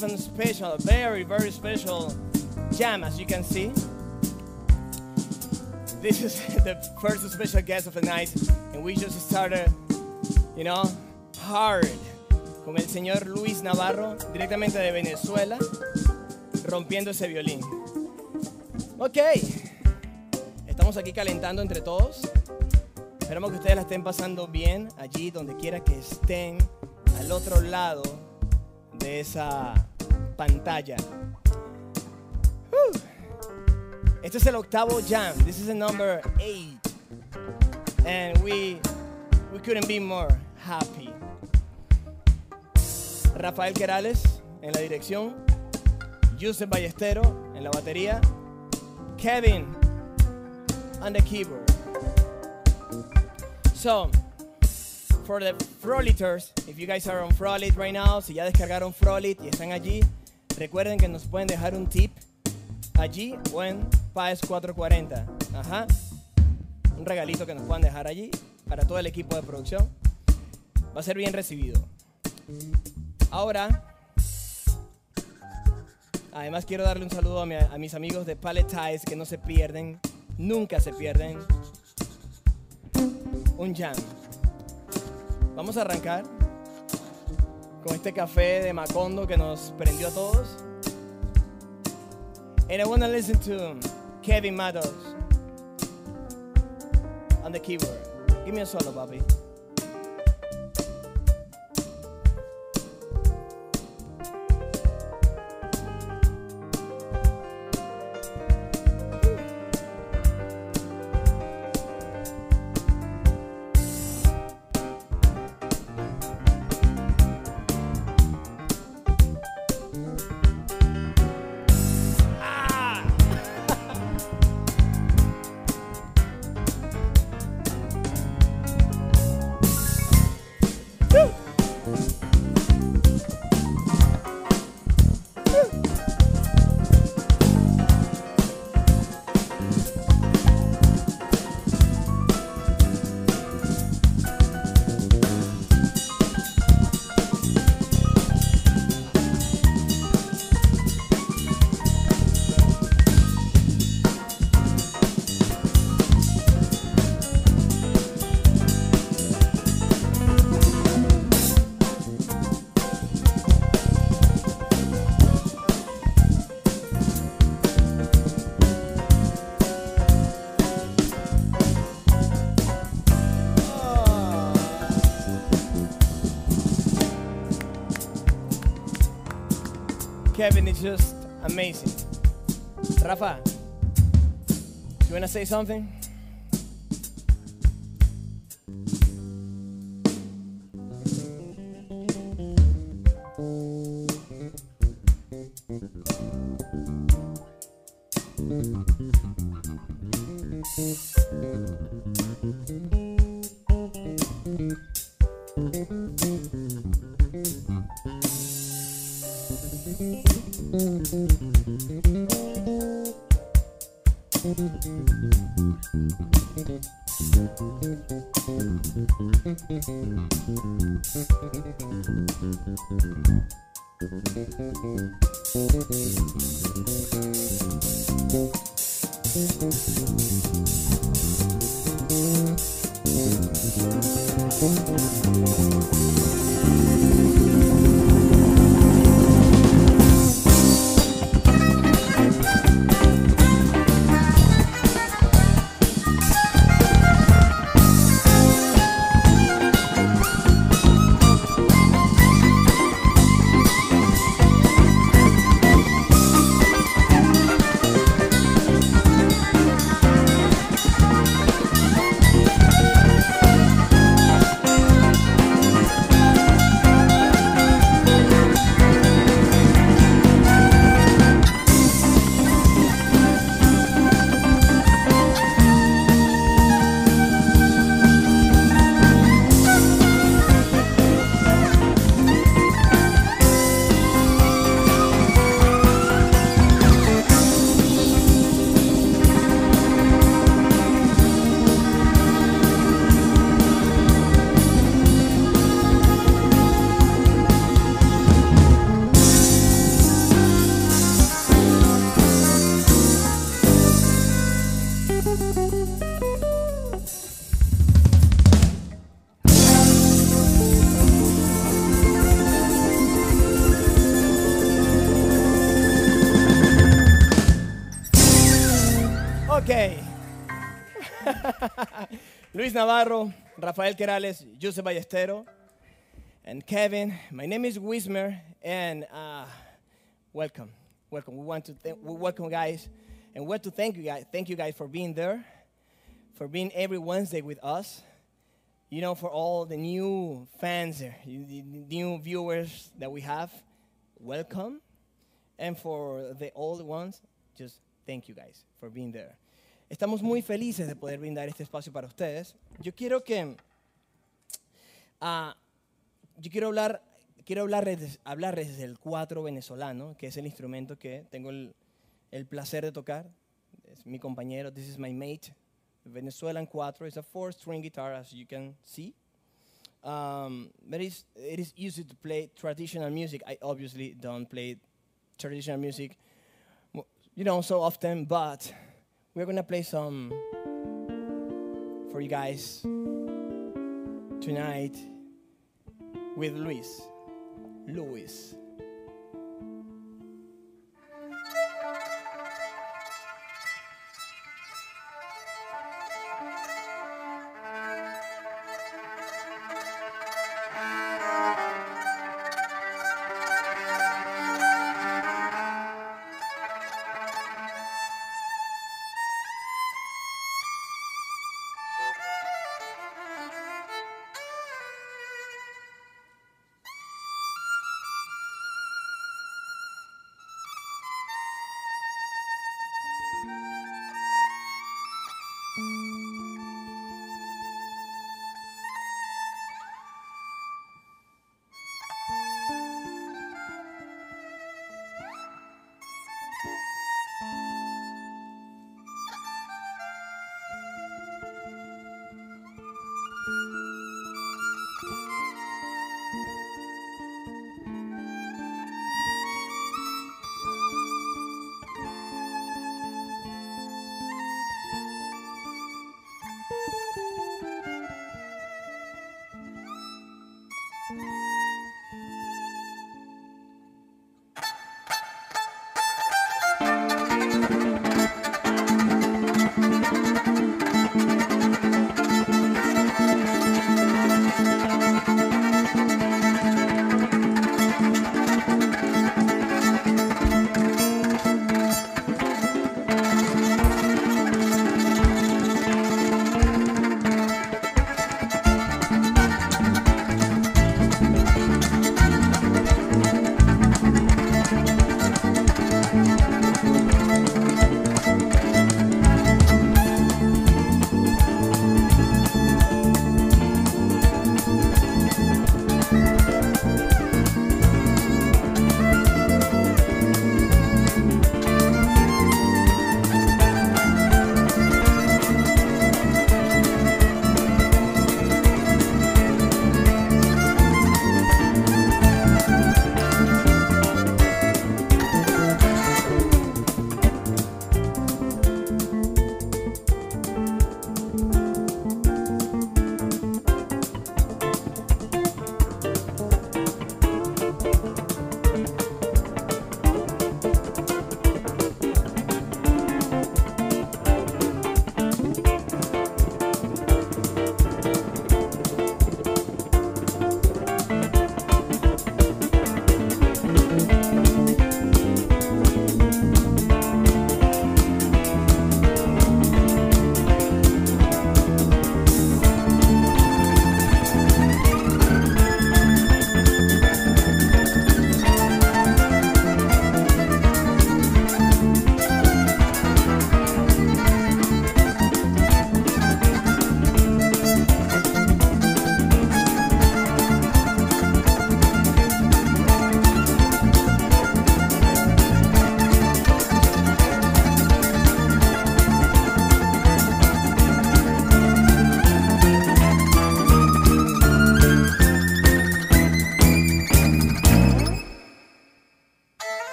have special, very, very special jam, as you can see. This is the first special guest of the night, and we just started, you know, hard con el señor Luis Navarro, directamente de Venezuela, rompiendo ese violín. Ok, estamos aquí calentando entre todos. Esperamos que ustedes la estén pasando bien allí, donde quiera que estén, al otro lado de esa pantalla. Este es el octavo jam. This is the number eight. And we, we couldn't be more happy. Rafael Querales en la dirección. Yusef Ballestero en la batería. Kevin on the keyboard. So, for the Froliters, if you guys are on Frolit right now, si ya descargaron Frolit y están allí, recuerden que nos pueden dejar un tip allí o en PAES 440. Ajá. Un regalito que nos puedan dejar allí para todo el equipo de producción. Va a ser bien recibido. Ahora, además quiero darle un saludo a, mi- a mis amigos de Palette Ties que no se pierden, nunca se pierden un jam. Vamos a arrancar con este café de Macondo que nos prendió a todos. And I want to listen to Kevin Matos on the keyboard. Give me a solo, Bobby. Just amazing. Rafa, you wanna say something? Luis Navarro, Rafael Querales, Joseph Ballestero, and Kevin. My name is Wismer, and uh, welcome, welcome. We want to th- we welcome guys, and we want to thank you guys. Thank you guys for being there, for being every Wednesday with us. You know, for all the new fans, the new viewers that we have, welcome, and for the old ones, just thank you guys for being there. Estamos muy felices de poder brindar este espacio para ustedes. Yo quiero que ah, yo quiero hablar, quiero hablarles, hablarles desde el cuatro venezolano, que es el instrumento que tengo el, el placer de tocar. Es mi compañero, this is my mate. Venezuelan cuatro is a four-string guitar, as you can see. Um, but it's, it is easy to play traditional music. I obviously don't play traditional music, you know, so often, but we're gonna play some for you guys tonight with Luis. Luis.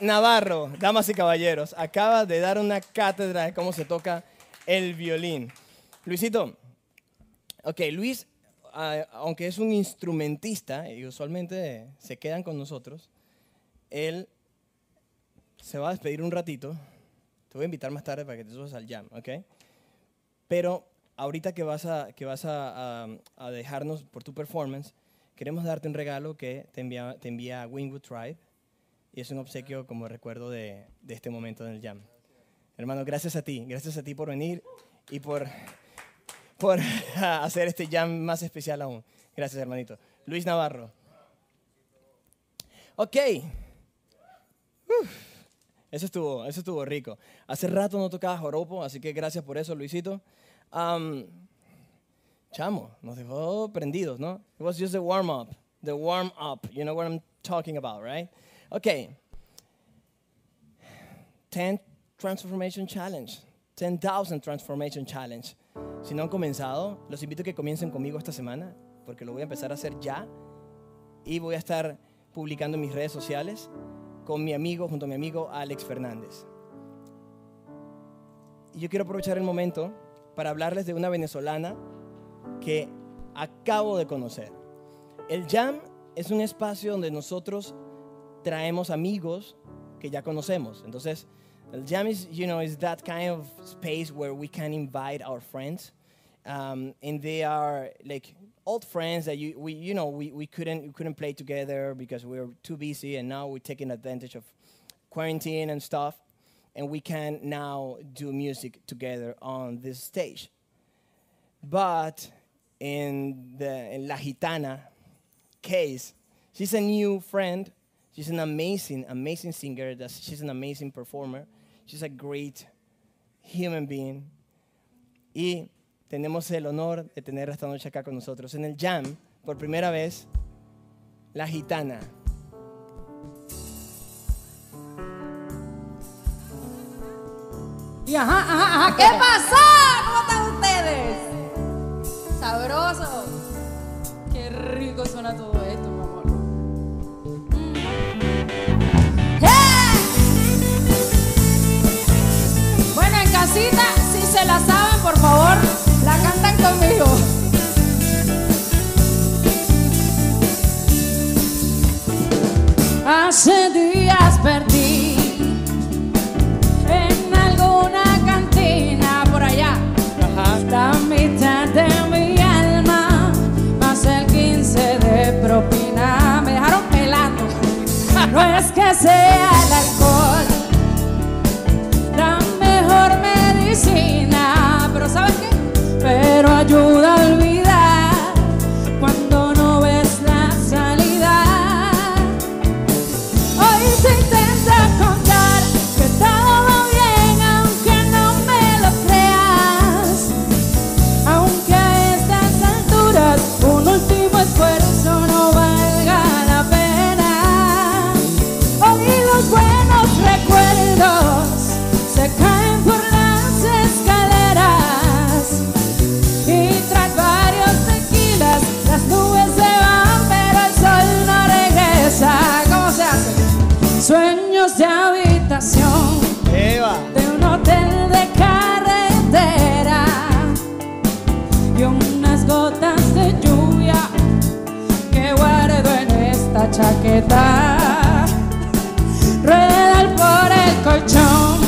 Navarro, damas y caballeros, acaba de dar una cátedra de cómo se toca el violín. Luisito, ok, Luis, aunque es un instrumentista y usualmente se quedan con nosotros, él se va a despedir un ratito. Te voy a invitar más tarde para que te subas al jam, ¿ok? Pero ahorita que vas a, que vas a, dejarnos por tu performance, queremos darte un regalo que te envía, te envía Wingwood Tribe y es un obsequio como recuerdo de, de este momento en el jam. Hermano, gracias a ti, gracias a ti por venir y por, por hacer este jam más especial aún. Gracias, hermanito. Luis Navarro. Ok. eso, estuvo, eso estuvo rico. Hace rato no tocaba joropo, así que gracias por eso, Luisito. chamo, nos dejó prendidos, ¿no? It was just the warm up. The warm up. You know what I'm talking about, right? Okay. 10 Transformation Challenge. 10,000 Transformation Challenge. Si no han comenzado, los invito a que comiencen conmigo esta semana, porque lo voy a empezar a hacer ya. Y voy a estar publicando en mis redes sociales con mi amigo, junto a mi amigo Alex Fernández. Y yo quiero aprovechar el momento para hablarles de una venezolana que acabo de conocer. El Jam es un espacio donde nosotros traemos amigos que ya conocemos. Entonces, el jam is, you know, is that kind of space where we can invite our friends, um, and they are like old friends that you, we, you know, we, we couldn't, we couldn't play together because we were too busy, and now we're taking advantage of quarantine and stuff, and we can now do music together on this stage. But in the in La Gitana case, she's a new friend She's an amazing, amazing singer. She's an amazing performer. She's a great human being. Y tenemos el honor de tener esta noche acá con nosotros en el Jam, por primera vez, la gitana. Y ajá, ajá, ajá, ¿qué pasó? ¿Cómo están ustedes? Sabroso. Qué rico suena todo esto. La cantan conmigo. Hace días perdí en alguna cantina por allá la mitad de mi alma, más el 15 de propina. Me dejaron pelando. No es que sea el alcohol ayuda a chaqueta. Ruedan por el colchón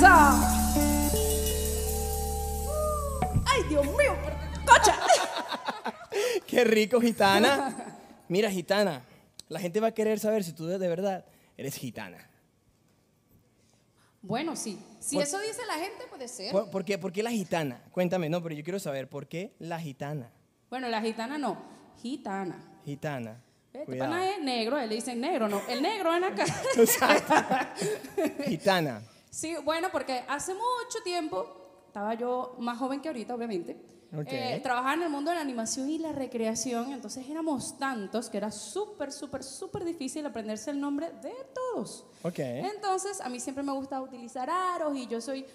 Eso. Ay, Dios mío, cocha. Qué rico, gitana. Mira, gitana, la gente va a querer saber si tú de verdad eres gitana. Bueno, sí. Si Por- eso dice la gente, puede ser. ¿Por, por qué, por qué la gitana? Cuéntame, no, pero yo quiero saber, ¿por qué la gitana? Bueno, la gitana no, gitana. Gitana. Este pana es negro, él le dicen negro, no. El negro ven acá. Gitana. Sí, bueno, porque hace mucho tiempo, estaba yo más joven que ahorita, obviamente, eh, trabajaba en el mundo de la animación y la recreación, entonces éramos tantos que era súper, súper, súper difícil aprenderse el nombre de todos. Ok. Entonces, a mí siempre me gusta utilizar aros y yo soy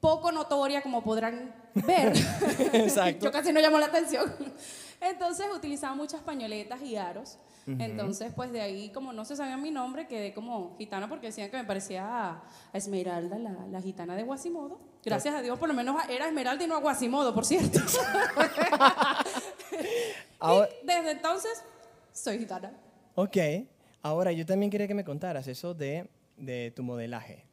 poco notoria, como podrán ver. Exacto. yo casi no llamo la atención. Entonces, utilizaba muchas pañoletas y aros. Entonces, pues de ahí, como no se sabía mi nombre, quedé como gitana porque decían que me parecía a, a Esmeralda, la, la gitana de Guasimodo. Gracias a Dios, por lo menos era Esmeralda y no a Guasimodo, por cierto. Ahora, Y desde entonces, soy gitana. ok. Ahora, yo también quería que me contaras eso de, de tu modelaje.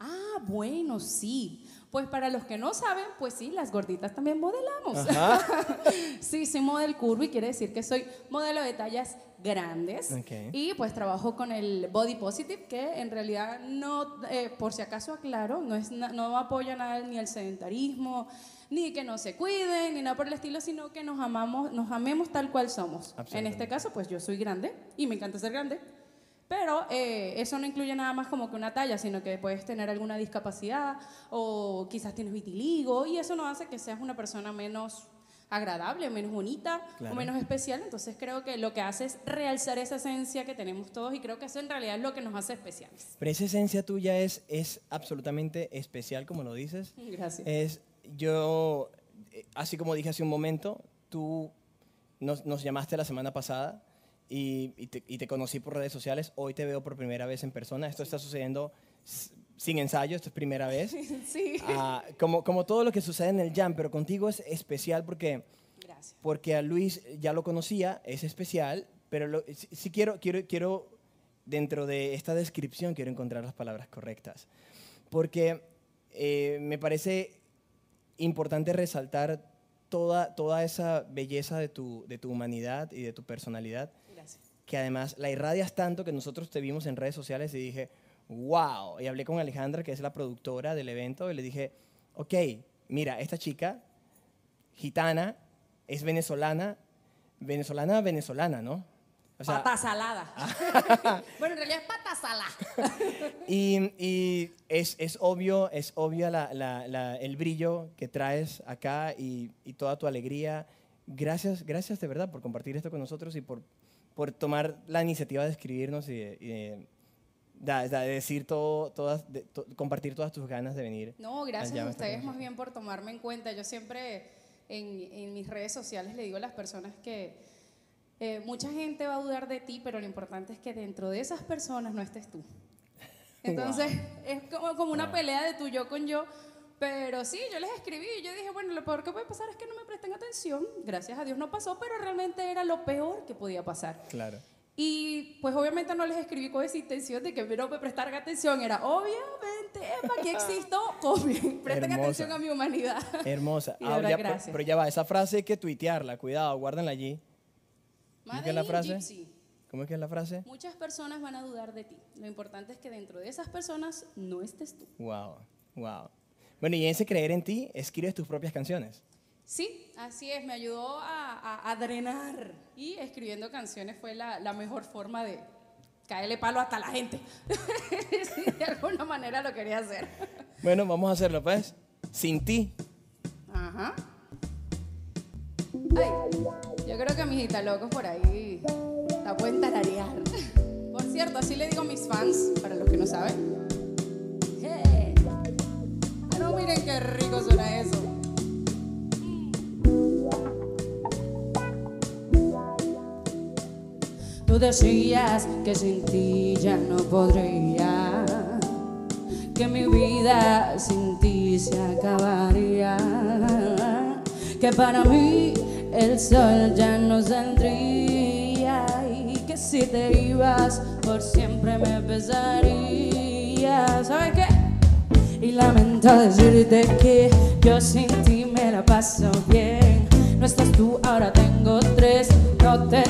Ah, bueno, sí. Pues para los que no saben, pues sí, las gorditas también modelamos. sí, soy model curvy, quiere decir que soy modelo de tallas grandes. Y pues trabajo con el body positive, que en realidad no, eh, por si acaso aclaro, no, es no apoya nada ni el sedentarismo, ni que no se cuiden, ni nada por el estilo, sino que nos amamos, nos amemos tal cual somos. En este caso, pues yo soy grande y me encanta ser grande. Pero eh, eso no incluye nada más como que una talla, sino que puedes tener alguna discapacidad o quizás tienes vitiligo y eso no hace que seas una persona menos agradable, menos bonita Claro. o menos especial. Entonces creo que lo que hace es realzar esa esencia que tenemos todos y creo que eso en realidad es lo que nos hace especiales. Pero esa esencia tuya es, es absolutamente especial, como lo dices. Gracias. Es, yo, eh, así como dije hace un momento, tú nos, nos llamaste la semana pasada y, y te, y te conocí por redes sociales. Hoy te veo por primera vez en persona. Esto está sucediendo sin ensayo, esto es primera vez. sí. Ah, como, como todo lo que sucede en el jam, pero contigo es especial porque, Gracias. porque a Luis ya lo conocía, es especial, pero lo- sí, sí quiero, quiero, quiero, dentro de esta descripción, quiero encontrar las palabras correctas. Porque eh, me parece importante resaltar toda, toda esa belleza de tu, de tu humanidad y de tu personalidad. Que además la irradias tanto que nosotros te vimos en redes sociales y dije, wow. Y hablé con Alejandra, que es la productora del evento, y le dije, ok, mira, esta chica, gitana, es venezolana, venezolana, venezolana, ¿no? O sea, pata salada. bueno, en realidad es pata salada. y, y es, es obvio, es obvio la- la- la- el brillo que traes acá y, y toda tu alegría. Gracias, gracias de verdad por compartir esto con nosotros y por, por tomar la iniciativa de escribirnos y de, y de- da- de decir todo, todas, de- to- compartir todas tus ganas de venir. No, gracias a ustedes más bien por tomarme en cuenta. Yo siempre en, en mis redes sociales le digo a las personas que eh, mucha gente va a dudar de ti, pero lo importante es que dentro de esas personas no estés tú. Entonces es como, como una Wow. pelea de tu yo con yo. Pero sí, yo les escribí y yo dije, bueno, lo peor que puede pasar es que no me presten atención. Gracias a Dios no pasó, pero realmente era lo peor que podía pasar. Claro. Y pues obviamente no les escribí con esa intención de que no me prestaran atención. Era obviamente, Epa, aquí existo, copien, presten Hermosa. atención a mi humanidad. Hermosa. Y de verdad, ya- pero- gracias. pero ya va, esa frase hay que tuitearla, cuidado, guárdenla allí. ¿Cómo es la frase? Gypsy. ¿Cómo es que es la frase? Muchas personas van a dudar de ti. Lo importante es que dentro de esas personas no estés tú. Wow, wow. Bueno, y en ese creer en ti, escribes tus propias canciones. Sí, así es, me ayudó a, a- a drenar y escribiendo canciones fue la, la mejor forma de caerle palo hasta la gente. Sí, de alguna manera lo quería hacer. Bueno, vamos a hacerlo, pues. Sin ti. Ajá. Ay, yo creo que mis locos por ahí la pueden tararear. Por cierto, así le digo a mis fans, para los que no saben. Miren qué rico suena eso. Tú decías que sin ti ya no podría. que mi vida sin ti se acabaría. Que para mí el sol ya no saldría y que si te ibas por siempre me pesaría. ¿Sabes qué? Y lamento decirte que yo sin ti me la paso bien. No estás tú, ahora tengo tres. No te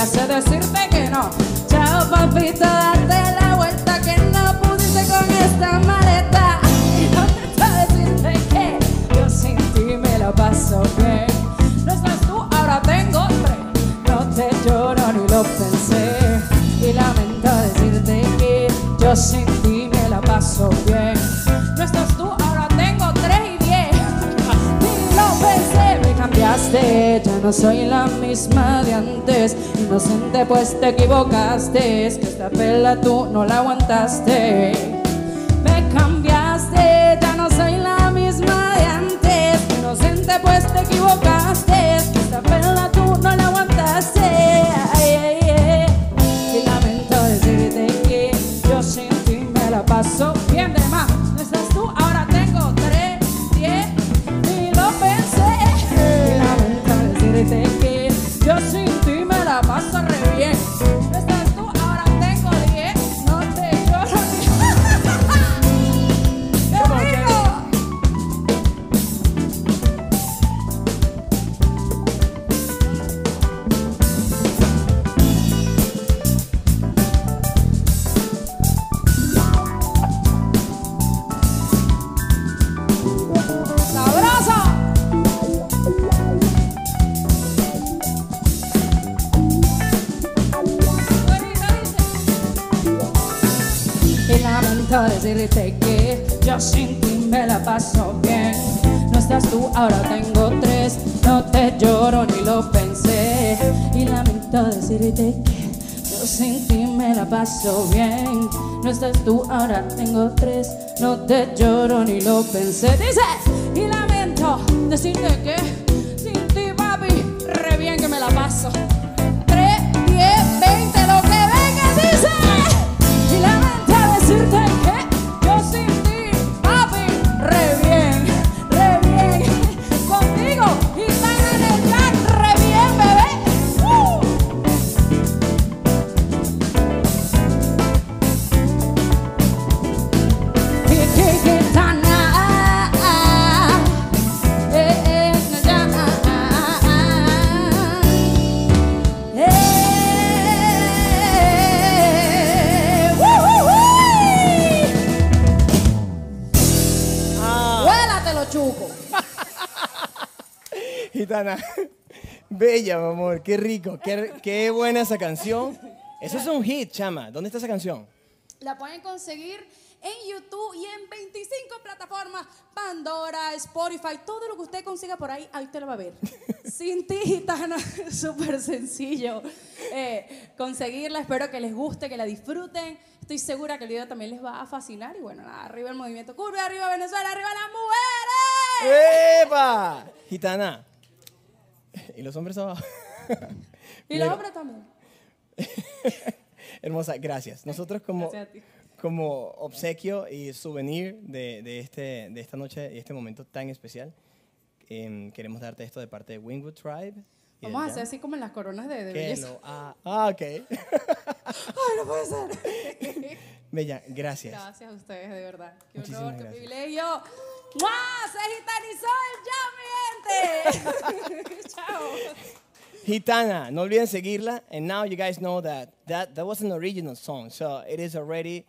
me complace decirte que no. Chao papito, date la vuelta que no pudiste con esta maleta. No te decirte que yo sin ti me la paso bien. No estás tú, ahora tengo tres. No te lloro ni lo pensé. Y lamento decirte que yo sin ti me la paso bien. No estás tú, ahora tengo tres y diez. Ni lo pensé, me cambiaste. Ya no soy la misma de antes. Inocente, pues te equivocaste. Es que esta pela tú no la aguantaste. Sin ti me la paso bien. No estás tú, ahora tengo tres. No te lloro ni lo pensé. Y lamento decirte que yo sin ti me la paso bien. No estás tú, ahora tengo tres. No te lloro ni lo pensé. Dice, y lamento decirte que Bella, mi amor, qué rico, qué, qué buena esa canción. Eso es un hit, chama. ¿Dónde está esa canción? La pueden conseguir en YouTube y en 25 plataformas, Pandora, Spotify, todo lo que usted consiga por ahí, ahí usted lo va a ver. Sin ti, gitana, súper sencillo eh, conseguirla. Espero que les guste, que la disfruten. Estoy segura que el video también les va a fascinar. Y bueno, nada, arriba el movimiento curva, arriba Venezuela, arriba las mujeres. ¡Epa! Gitana. ¿Y los hombres abajo? Y los hombres también. Hermosa, gracias. Nosotros como, Gracias como obsequio y souvenir de, de este, de esta noche y este momento tan especial, em, queremos darte esto de parte de Wingwood Tribe. Vamos a hacer así como en las coronas de, de belleza. lo ha- ah, ok. Ay, no puede ser. Bella, gracias. Gracias a ustedes, de verdad. Qué Muchísimas honor, qué gracias. privilegio. ¡Mua! Se gitanizó el ya, mi gente. Chao. Gitana, no olviden seguirla. And now you guys know that that, that was an original song. So it is already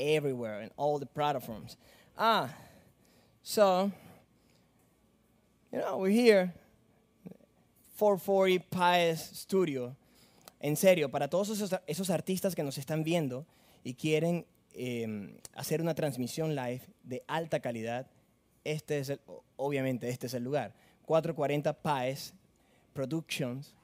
everywhere in all the platforms. Ah, so, you know, we're here, 440 Pies Studio. En serio, para todos esos, esos artistas que nos están viendo y quieren eh, hacer una transmisión live de alta calidad, este es el, obviamente este es el lugar. 440 Paes Productions.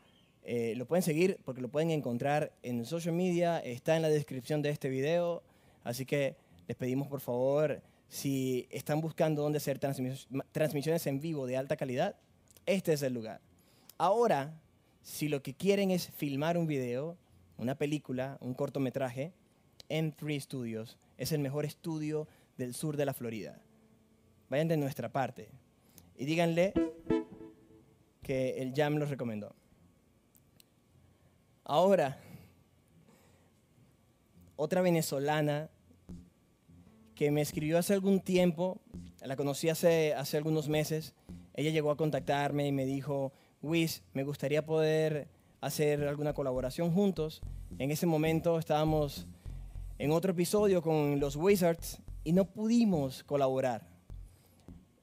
Eh, lo pueden seguir porque lo pueden encontrar en social media, está en la descripción de este video, así que les pedimos por favor, si están buscando dónde hacer transmisiones en vivo de alta calidad, este es el lugar. Ahora, si lo que quieren es filmar un video, una película, un cortometraje, M3 Studios es el mejor estudio del sur de la Florida. Vayan de nuestra parte y díganle que el Jam los recomendó. Ahora, otra venezolana que me escribió hace algún tiempo, la conocí hace, hace algunos meses, ella llegó a contactarme y me dijo, Wiz, me gustaría poder hacer alguna colaboración juntos. En ese momento estábamos en otro episodio con los Wizards y no pudimos colaborar.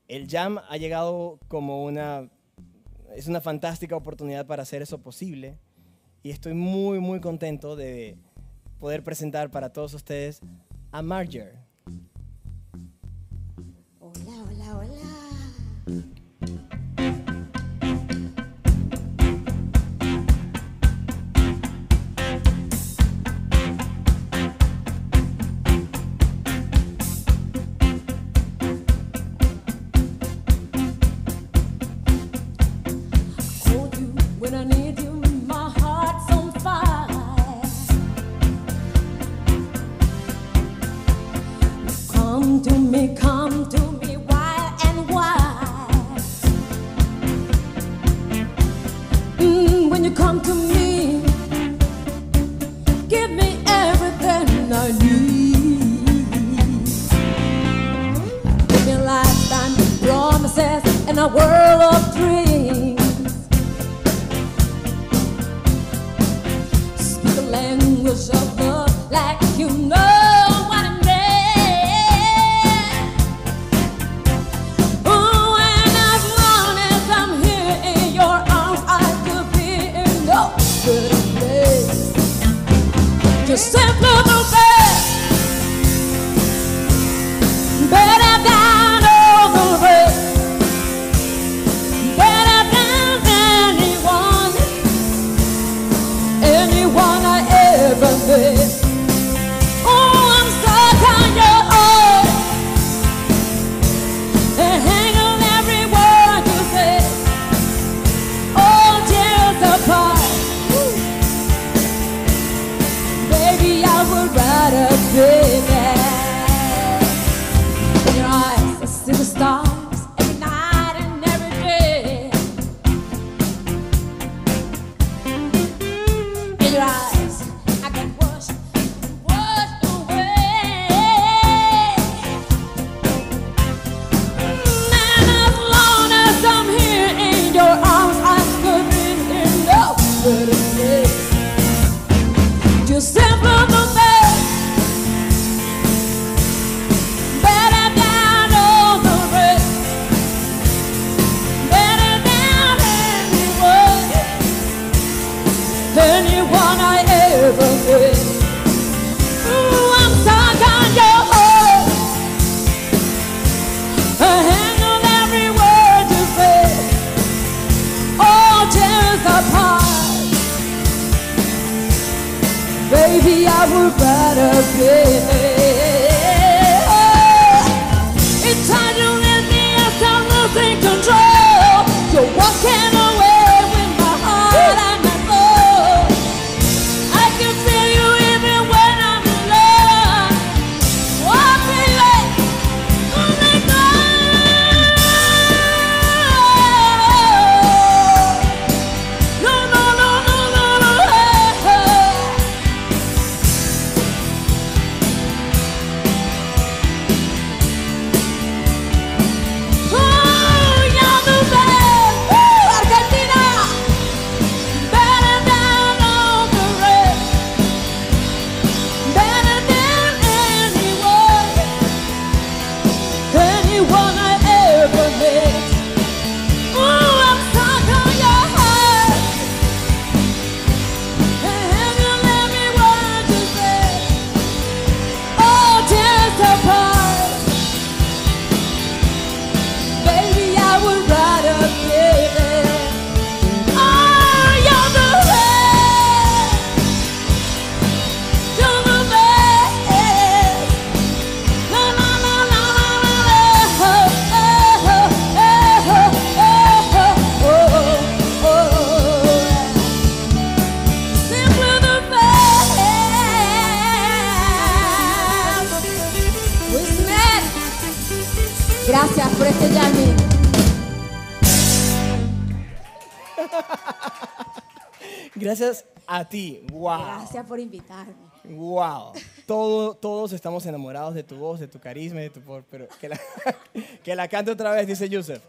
El Jam ha llegado como una, es una fantástica oportunidad para hacer eso posible y estoy muy, muy contento de poder presentar para todos ustedes a Marger. I need. Give me a lifetime of promises and a world I would rather be Gracias por invitarme. Wow. Todo, todos estamos enamorados de tu voz, de tu carisma, de tu voz, pero que la, que la cante otra vez, dice Yusef.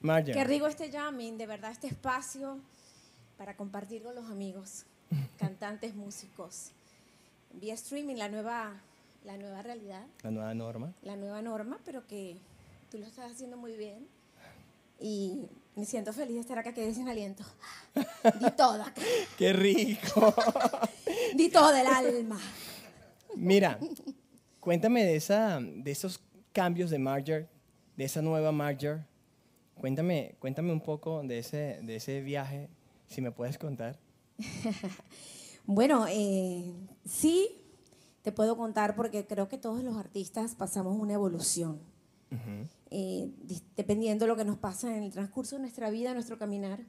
Marja. Qué rico este jamming, de verdad, este espacio para compartir con los amigos, cantantes, músicos. Vía streaming, la nueva, la nueva realidad, La nueva norma. la nueva norma, pero que tú lo estás haciendo muy bien. Y me siento feliz de estar acá, quedé sin aliento. Di todo acá, ¡Qué rico! di todo el alma. Mira, cuéntame de, esa, de esos cambios de Marger, de esa nueva Marger. Cuéntame, cuéntame un poco de ese, de ese viaje, si me puedes contar. Bueno, eh, sí, te puedo contar porque creo que todos los artistas pasamos una evolución. Eh, dependiendo de lo que nos pasa en el transcurso de nuestra vida, nuestro caminar.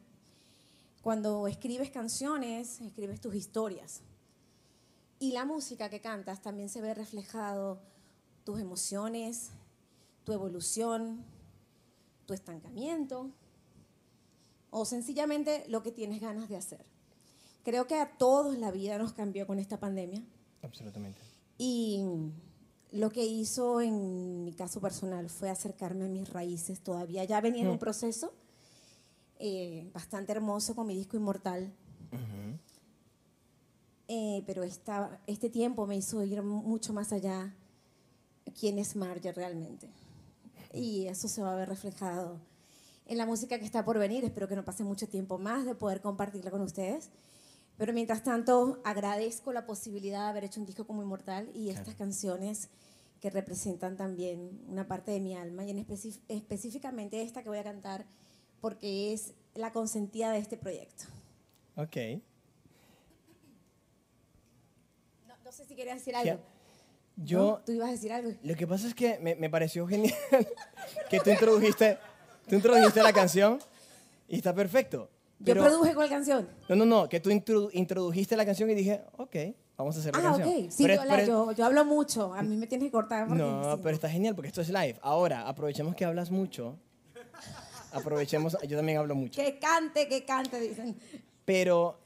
Cuando escribes canciones, escribes tus historias. Y la música que cantas también se ve reflejado tus emociones, tu evolución, tu estancamiento o sencillamente lo que tienes ganas de hacer. Creo que a todos la vida nos cambió con esta pandemia. Absolutamente. Y lo que hizo en mi caso personal fue acercarme a mis raíces. Todavía ya venía en un proceso eh, bastante hermoso con mi disco Inmortal. Eh, pero esta, este tiempo me hizo ir mucho más allá quién es Marge realmente. Y eso se va a ver reflejado en la música que está por venir. Espero que no pase mucho tiempo más de poder compartirla con ustedes. Pero mientras tanto, agradezco la posibilidad de haber hecho un disco como Inmortal y estas canciones que representan también una parte de mi alma y en específicamente esta que voy a cantar porque es la consentida de este proyecto. Ok. No, no sé si querías decir algo. Yo, ¿No? ¿Tú ibas a decir algo? lo que pasa es que me, me pareció genial que tú introdujiste, tú introdujiste la canción y está perfecto. Yo Pero- produje cuál canción. No, no, no, que tú introdu- introdujiste la canción y dije, ok, vamos a hacer la Ah, canción. ok. Sí, Pero yo, es- la- yo, yo hablo mucho. A mí me tienes que cortar. No, si pero está genial porque esto es live. Ahora, aprovechemos que hablas mucho. Aprovechemos, yo también hablo mucho. Que cante, que cante, dicen. Pero,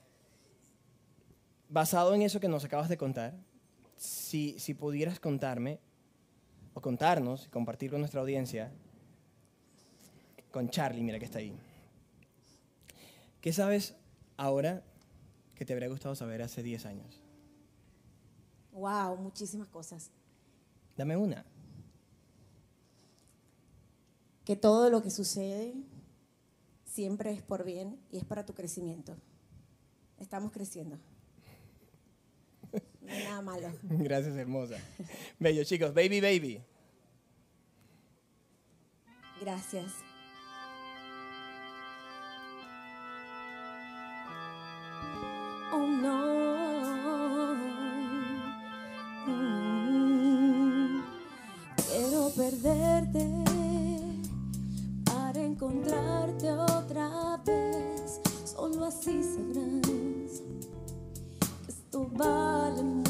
basado en eso que nos acabas de contar, si, si pudieras contarme, o contarnos, compartir con nuestra audiencia, con Charlie, mira que está ahí. ¿Qué sabes ahora que te habría gustado saber hace 10 años? Wow, muchísimas cosas. Dame una. Que todo lo que sucede siempre es por bien y es para tu crecimiento. Estamos creciendo. No hay nada malo. Gracias, hermosa. Bello, chicos. Baby, baby. Gracias. Oh no. Mm. Quiero perderte para encontrarte otra vez. Solo así sabrás que esto vale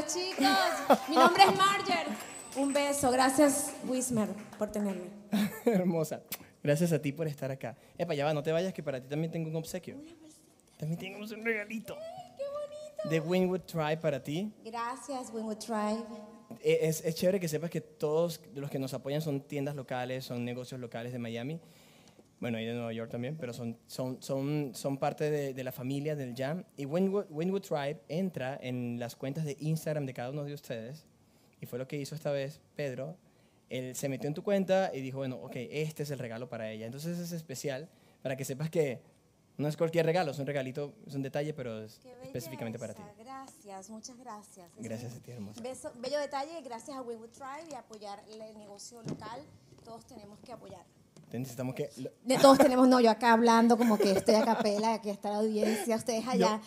Gracias, chicos. Mi nombre es Marger. Un beso. Gracias, Wismer, por tenerme. Hermosa. Gracias a ti por estar acá. Epa, ya va, no te vayas, que para ti también tengo un obsequio. También tenemos un regalito. ¡Qué bonito! De Winwood Tribe para ti. Gracias, Winwood Tribe. Eh, Es, es chévere que sepas que todos los que nos apoyan son tiendas locales, son negocios locales de Miami. Bueno, y de Nueva York también, pero son, son, son, son parte de, de la familia del Jam. Y Winwood, Winwood Tribe entra en las cuentas de Instagram de cada uno de ustedes. Y fue lo que hizo esta vez Pedro. Él se metió en tu cuenta y dijo, bueno, ok, este es el regalo para ella. Entonces es especial para que sepas que no es cualquier regalo, es un regalito, es un detalle, pero es Qué específicamente para ti. Gracias, muchas gracias. Gracias a ti, hermosa. beso- bello detalle, gracias a Winwood Tribe y apoyar el negocio local. Todos tenemos que apoyar. Necesitamos que... De todos tenemos, no, yo acá hablando como que estoy a capela, aquí está la audiencia, ustedes allá.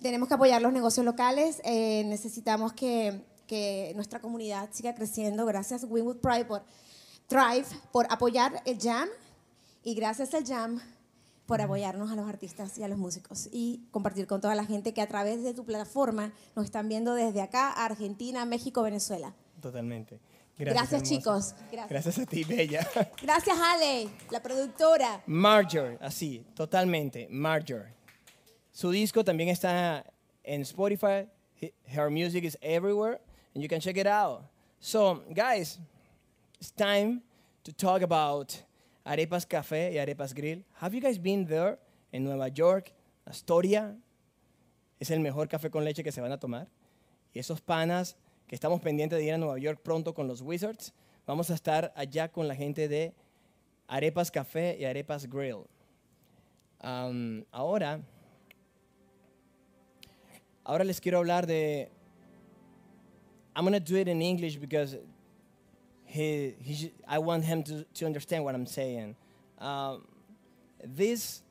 Tenemos que apoyar los negocios locales, eh, necesitamos que, que nuestra comunidad siga creciendo. Gracias Winwood Pride por Thrive, por apoyar el Jam y gracias al Jam por apoyarnos a los artistas y a los músicos y compartir con toda la gente que a través de tu plataforma nos están viendo desde acá, Argentina, México, Venezuela. Totalmente. Gracias, chicos. Gracias. Gracias a ti, Bella. Gracias Ale, la productora. Marjorie, así, totalmente, Marjorie. Su disco también está en Spotify. He- Her music is everywhere, and you can check it out. So, guys, it's time to talk about Arepas Café y Arepas Grill. Have you guys been there en Nueva York, Astoria? Es el mejor café con leche que se van a tomar. Y esos panas que estamos pendientes de ir a Nueva York pronto con los Wizards, vamos a estar allá con la gente de Arepas Café y Arepas Grill. Am, ahora, ahora les quiero hablar de. I'm gonna do it in English because he, he I want him to, to understand what I'm saying. Um, this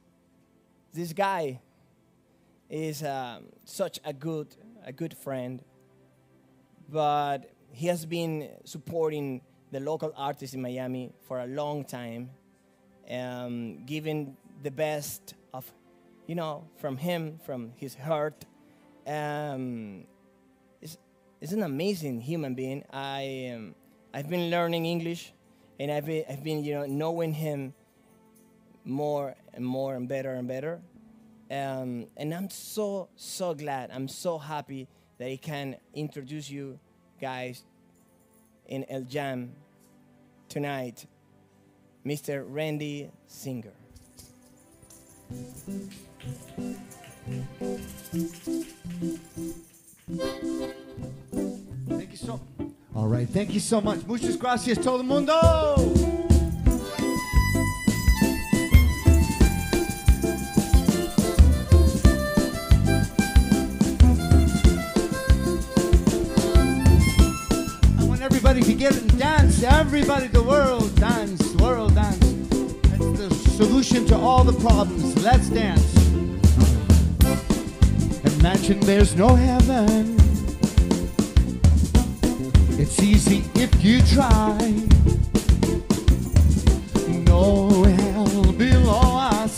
this guy is um, such a good a good friend, but he has been supporting the local artists in Miami for a long time, um, giving the best of, you know, from him, from his heart. Um, is is an amazing human being. I um, I've been learning English, and I've been, I've been you know knowing him more and more and better and better. Um, and I'm so so glad. I'm so happy that I can introduce you guys in El Jam tonight, Mr. Randy Singer. Thank you so All right, thank you so much. Muchas gracias todo el mundo. Get dance. Everybody, the world dance, world dance. That's the solution to all the problems. Let's dance. Imagine there's no heaven. It's easy if you try. No hell below us.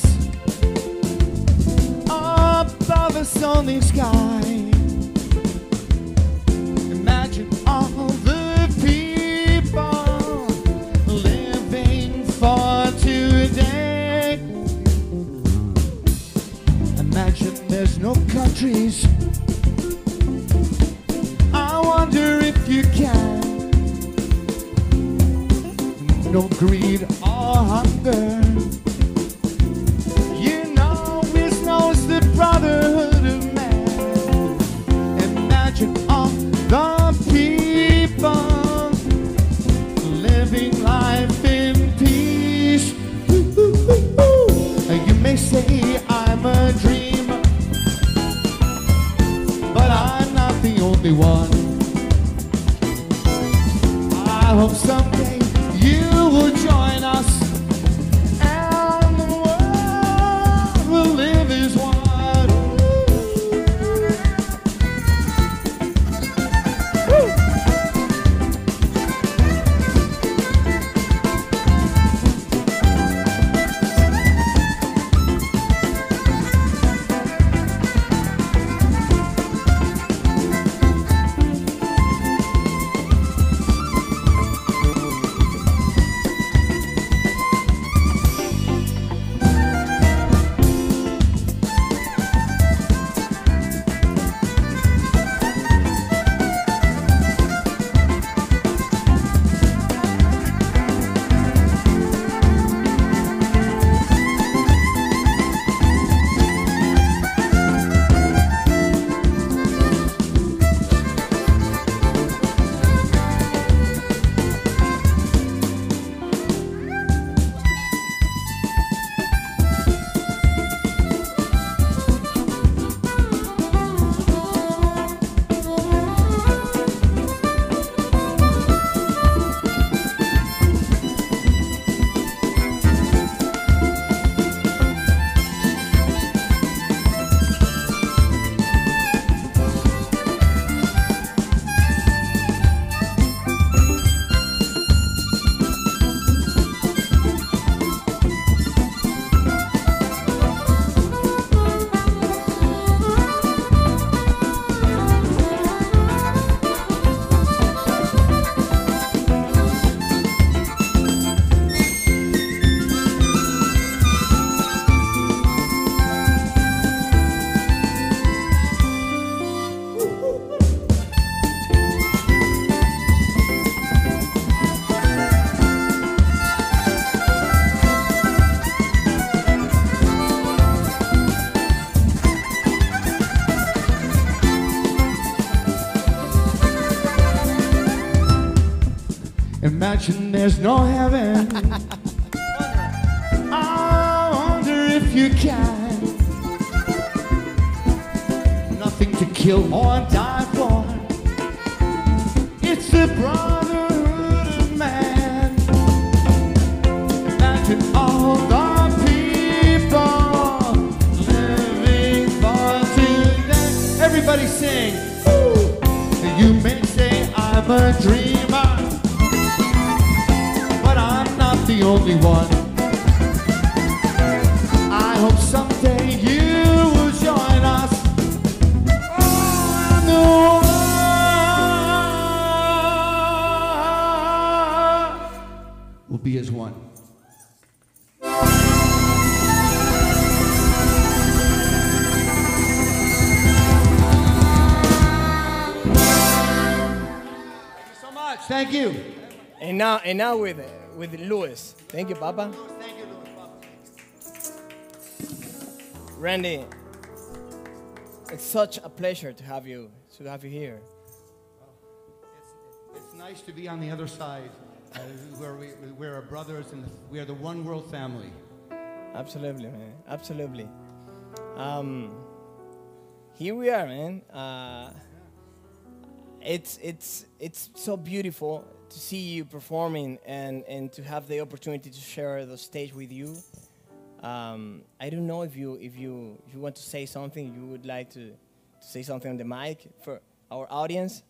Above us only sky. No countries. I wonder if you can. No greed or hunger. There's no heaven. I wonder if you can. Nothing to kill or die for. It's the brotherhood only one. I hope someday you will join us. Will be as one. Thank you so much. Thank you. And now, and now with with Louis. Thank you, Papa. Thank you, Papa. Randy, it's such a pleasure to have you to have you here. It's, it's nice to be on the other side, uh, where we, we're brothers and we are the one world family. Absolutely, man. Absolutely. Um, here we are, man. Uh, it's it's it's so beautiful to see you performing and and to have the opportunity to share the stage with you. Um, I don't know if you if you if you want to say something, you would like to, to say something on the mic for our audience.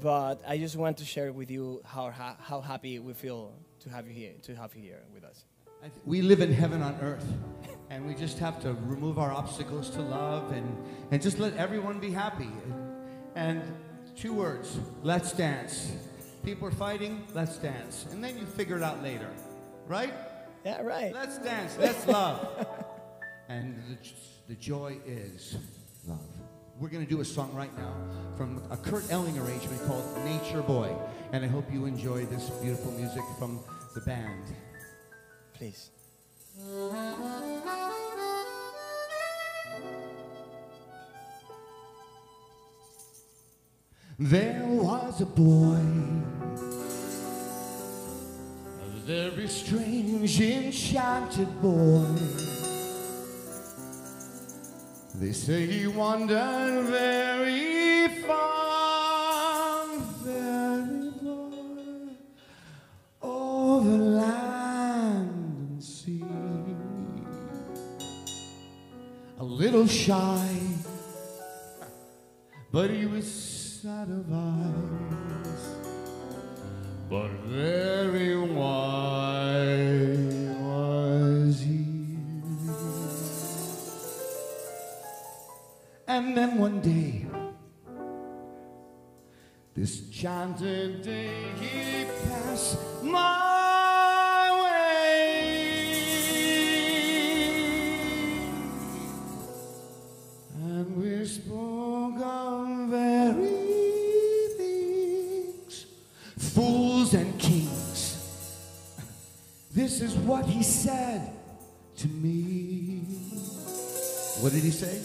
But I just want to share with you how ha- how happy we feel to have you here to have you here with us. We live in heaven on earth, and we just have to remove our obstacles to love and, and just let everyone be happy. And two words let's dance. People are fighting, let's dance. And then you figure it out later, right? Yeah, right. Let's dance, let's love. and the, the joy is love. We're going to do a song right now from a Kurt Elling arrangement called Nature Boy. And I hope you enjoy this beautiful music from the band. Please. There was a boy, very strange, enchanted boy. They say he wandered very far, very far over land and sea. A little shy, but he was sad of eyes, enchanted day, he passed my way. And we spoke of very things, fools and kings. This is what he said to me. What did he say?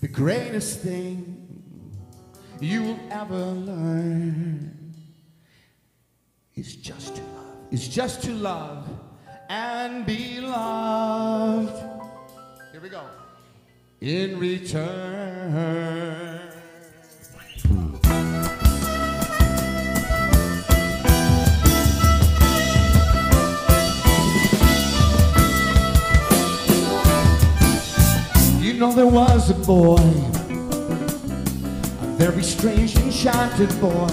The greatest thing learn is just to love. It's just to love and be loved. Here we go. In return. You know there was a boy, very strange, enchanted boy.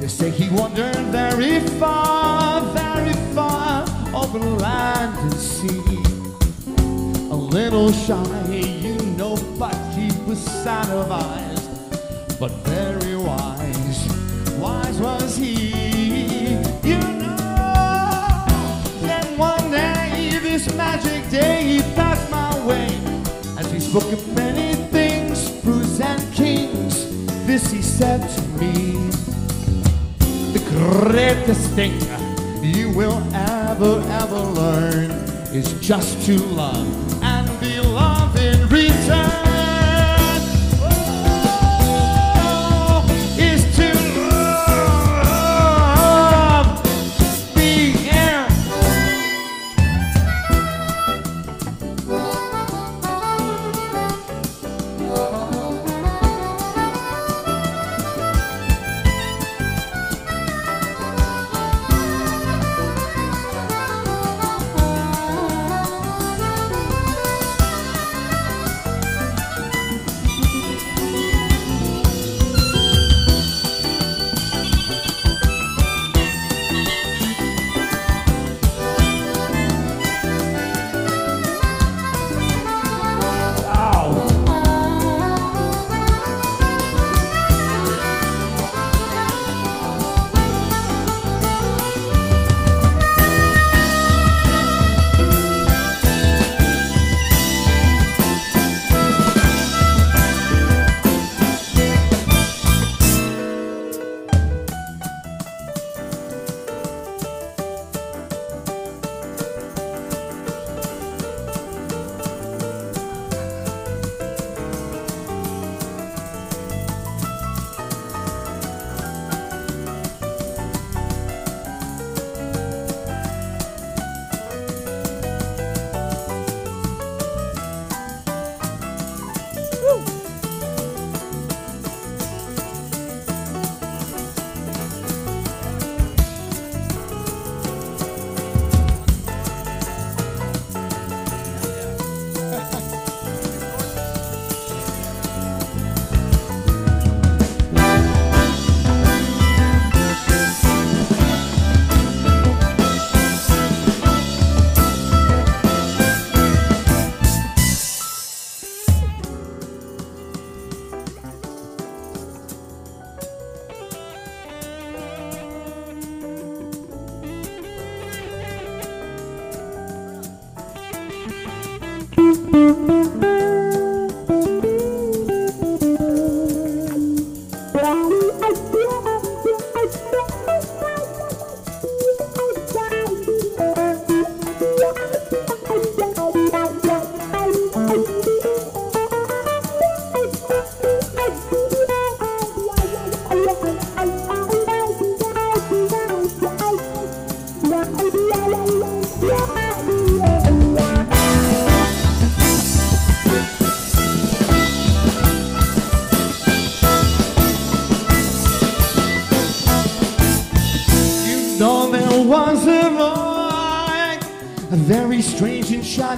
They say he wandered very far, very far over land and sea. A little shy, you know, but he was sad of eyes, but very wise. Wise was he, you know. Then one day, this magic day, he passed my way. As he spoke of many said to me. The greatest thing you will ever, ever learn is just to love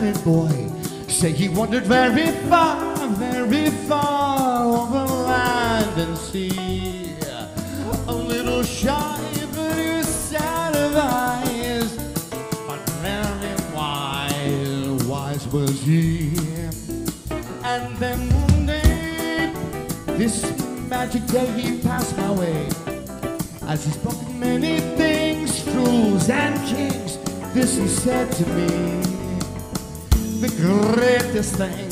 shining boy. Say he wandered very far, very far over land and sea. A little shy, but was sad eyes, but very wise, wise was he. And then one day, this magic day he passed my way. As he spoke many things, fools and kings, this he said to me. Greatest thing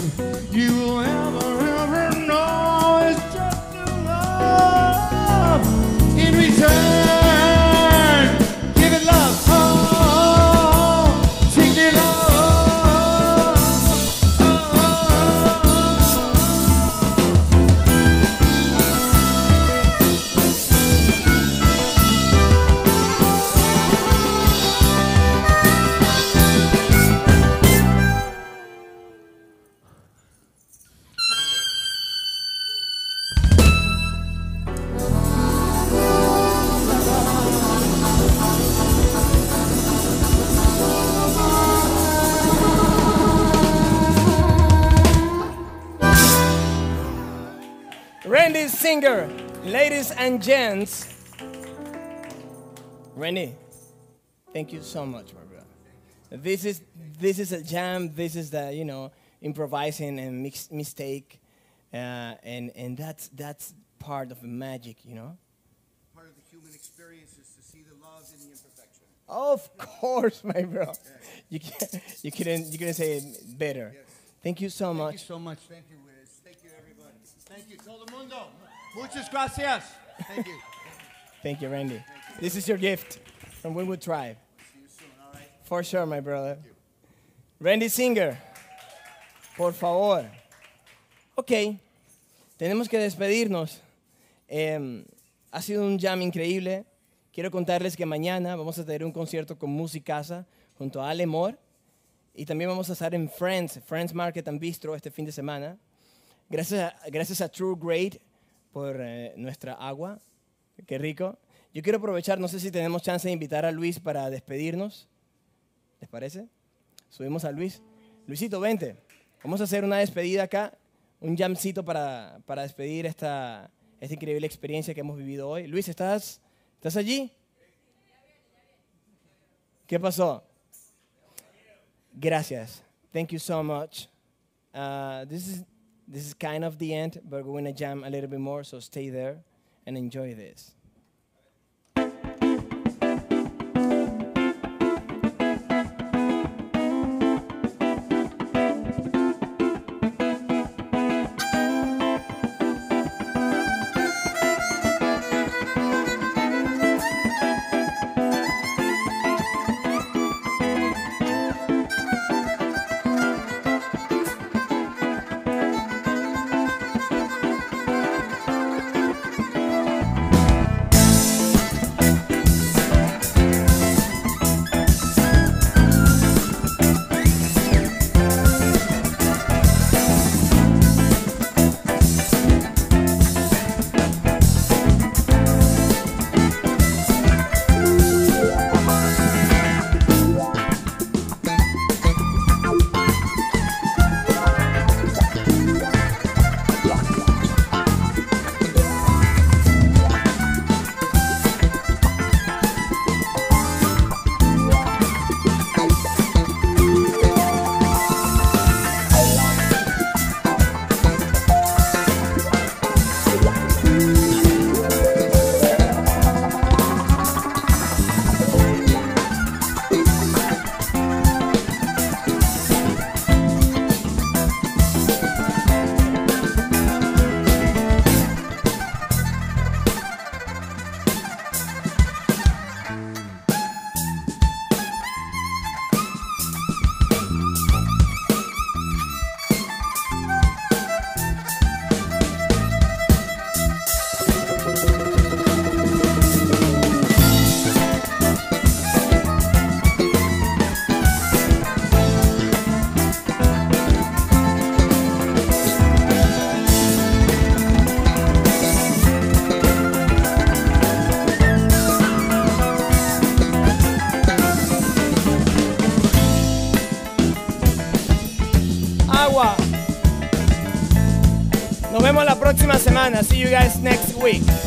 you will ever, ever know is just love. In return, Randy Singer, ladies and gents. Randy, thank you so much, my brother. This is this is a jam. This is the you know improvising and mix, mistake, uh, and and that's that's part of the magic, you know. Part of the human experience is to see the love in the imperfection. Of course, my bro. You can you couldn't you couldn't say it better. Thank you so Thank much. you so much. Thank you, Wiz. Thank you, everybody. Thank you, todo mundo. Muchas gracias. Thank you. Thank you, Randy. This is your gift from Winwood Tribe. See you soon, all right? For sure, my brother. Randy Singer, por favor. Ok, tenemos que despedirnos. Em, ha sido un jam increíble. Quiero contarles que mañana vamos a tener un concierto con Musicasa junto a Ale Moore. Y también vamos a estar en Friends, Friends Market and Bistro este fin de semana. Gracias a, gracias a True Great por eh, nuestra agua. Qué rico. Yo quiero aprovechar, no sé si tenemos chance de invitar a Luis para despedirnos. ¿Les parece? Subimos a Luis. Luisito, vente. Vamos a hacer una despedida acá, un jamcito para, para despedir esta, esta increíble experiencia que hemos vivido hoy. Luis, ¿estás, ¿estás allí? ¿Qué pasó? Gracias. Thank you so much. Uh, this is this is kind of the end, but we're gonna jam a little bit more, so stay there and enjoy this. Week.